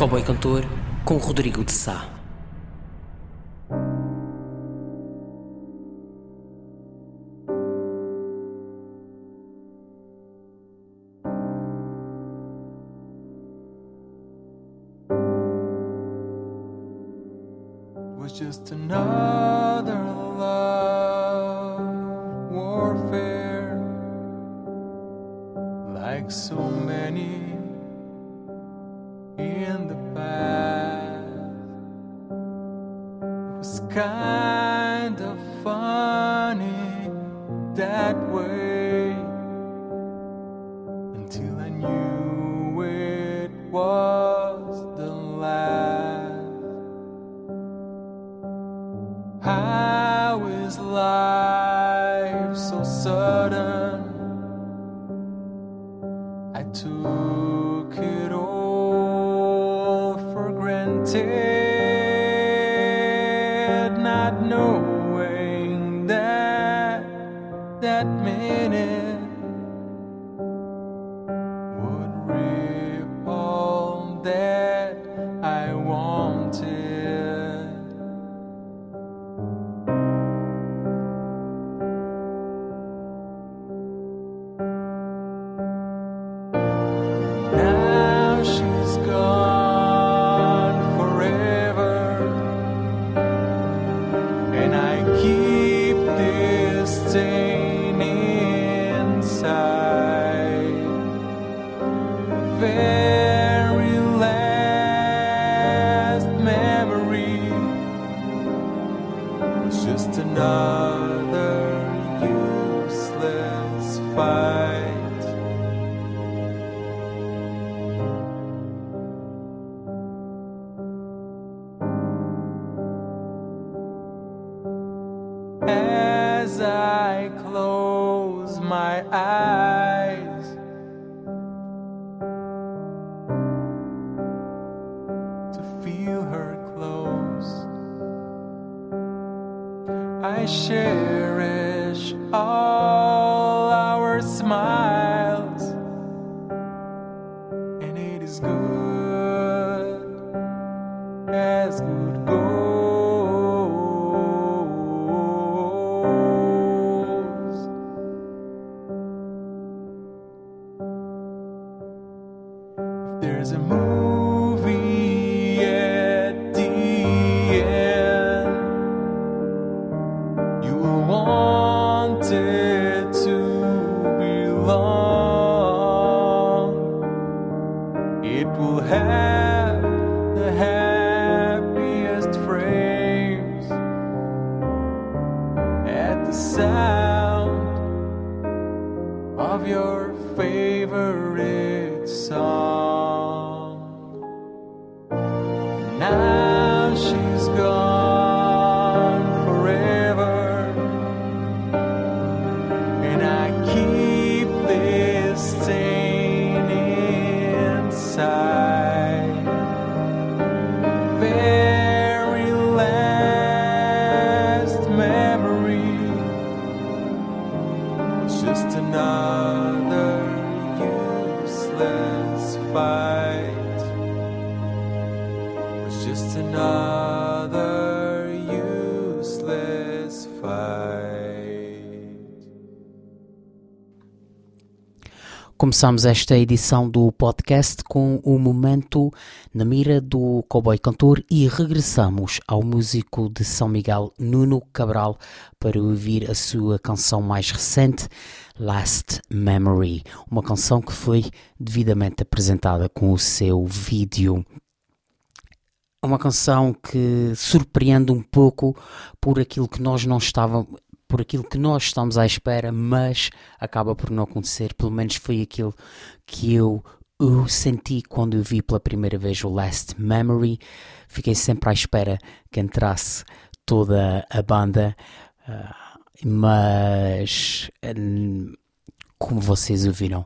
Cowboy Cantor com Rodrigo de Sá. just another love warfare like so many in the past it was kind of funny that way until I knew it was the last how is life so sudden? I took minute just another useless fight. as I close my eyes. To feel cherish all our smiles, and it is good as good goes. If there's a movie of your favorite song. Just another useless fight. Was just another Começamos esta edição do podcast com o momento na mira do cowboy cantor e regressamos ao músico de São Miguel, Nuno Cabral, para ouvir a sua canção mais recente, Last Memory, uma canção que foi devidamente apresentada com o seu vídeo. É uma canção que surpreende um pouco por aquilo que nós não estávamos por aquilo que nós estamos à espera, mas acaba por não acontecer. Pelo menos foi aquilo que eu, eu senti quando eu vi pela primeira vez o Last Memory. Fiquei sempre à espera que entrasse toda a banda, ah, mas hum, como vocês ouviram,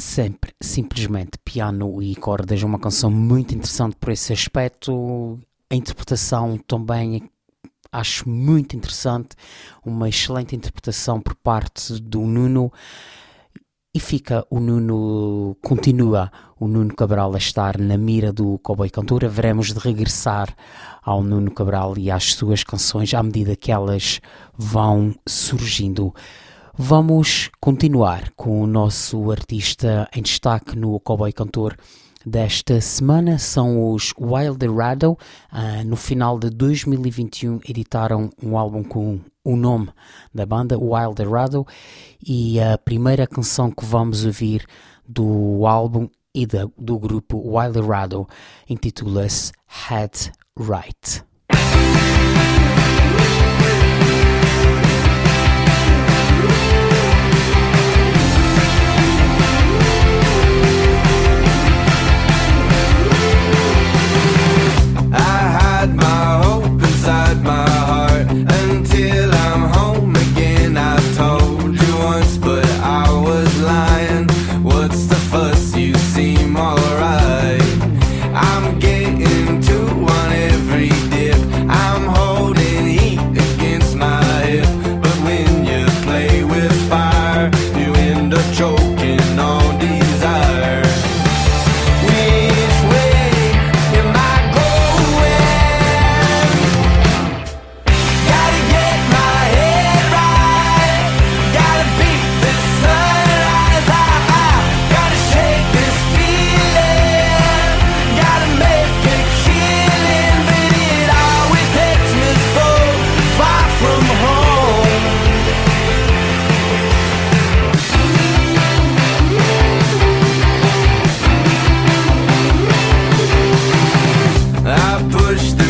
sempre, simplesmente piano e cordas, uma canção muito interessante por esse aspecto. A interpretação também acho muito interessante, uma excelente interpretação por parte do Nuno e fica o Nuno, continua o Nuno Cabral a estar na mira do Cowboy Cantora. Veremos de regressar ao Nuno Cabral e às suas canções à medida que elas vão surgindo. Vamos continuar com o nosso artista em destaque no Cowboy Cantor desta semana são os Wilderado. Uh, no final de 2021 editaram um álbum com o nome da banda, Wilderado, e a primeira canção que vamos ouvir do álbum e da, do grupo Wilderado intitula-se Head Right. inside my hope, inside my hoştu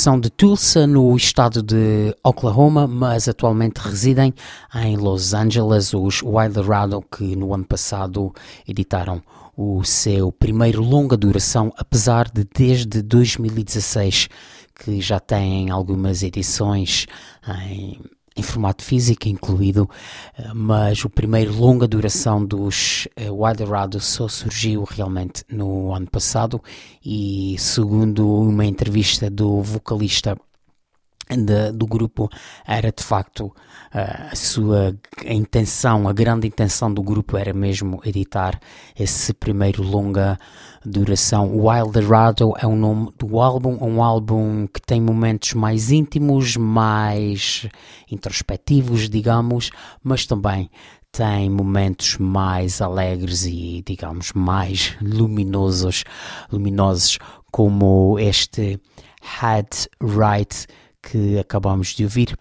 São de Tulsa, no estado de Oklahoma, mas atualmente residem em Los Angeles. Os Wildorado, que no ano passado editaram o seu primeiro longa duração, apesar de desde 2016 que já têm algumas edições em em formato físico incluído, eh, mas o primeiro longa duração dos uh, Wilderado só surgiu realmente no ano passado e segundo uma entrevista do vocalista de, do grupo era de facto a sua intenção, a grande intenção do grupo era mesmo editar esse primeiro longa duração. Wilderado é o nome do álbum, um álbum que tem momentos mais íntimos, mais introspectivos, digamos, mas também tem momentos mais alegres e, digamos, mais luminosos, luminosos como este Had Right que acabamos de ouvir.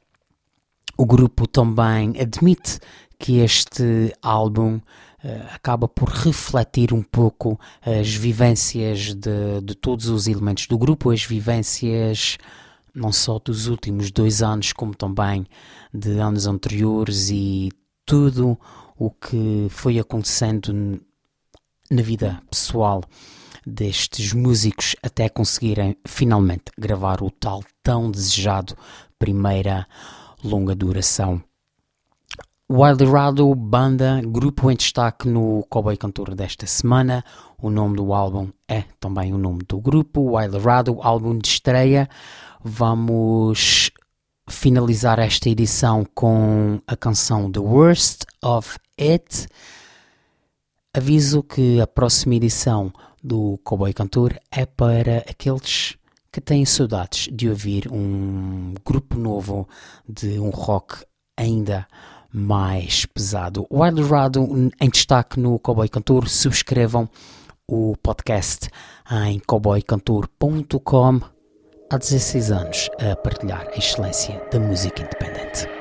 O grupo também admite que este álbum eh, acaba por refletir um pouco as vivências de, de todos os elementos do grupo, as vivências não só dos últimos dois anos, como também de anos anteriores e tudo o que foi acontecendo na vida pessoal destes músicos até conseguirem finalmente gravar o tal tão desejado primeira longa duração. O Eldorado, banda, grupo em destaque no Cowboy Cantor desta semana. O nome do álbum é também o nome do grupo, o Eldorado, álbum de estreia. Vamos finalizar esta edição com a canção The Worst of It. Aviso que a próxima edição do Cowboy Cantor é para aqueles que têm saudades de ouvir um grupo novo de um rock ainda mais pesado. O Eldorado em destaque no Cowboy Cantor. Subscrevam o podcast em cowboycantor.com. Há 16 anos a partilhar a excelência da música independente.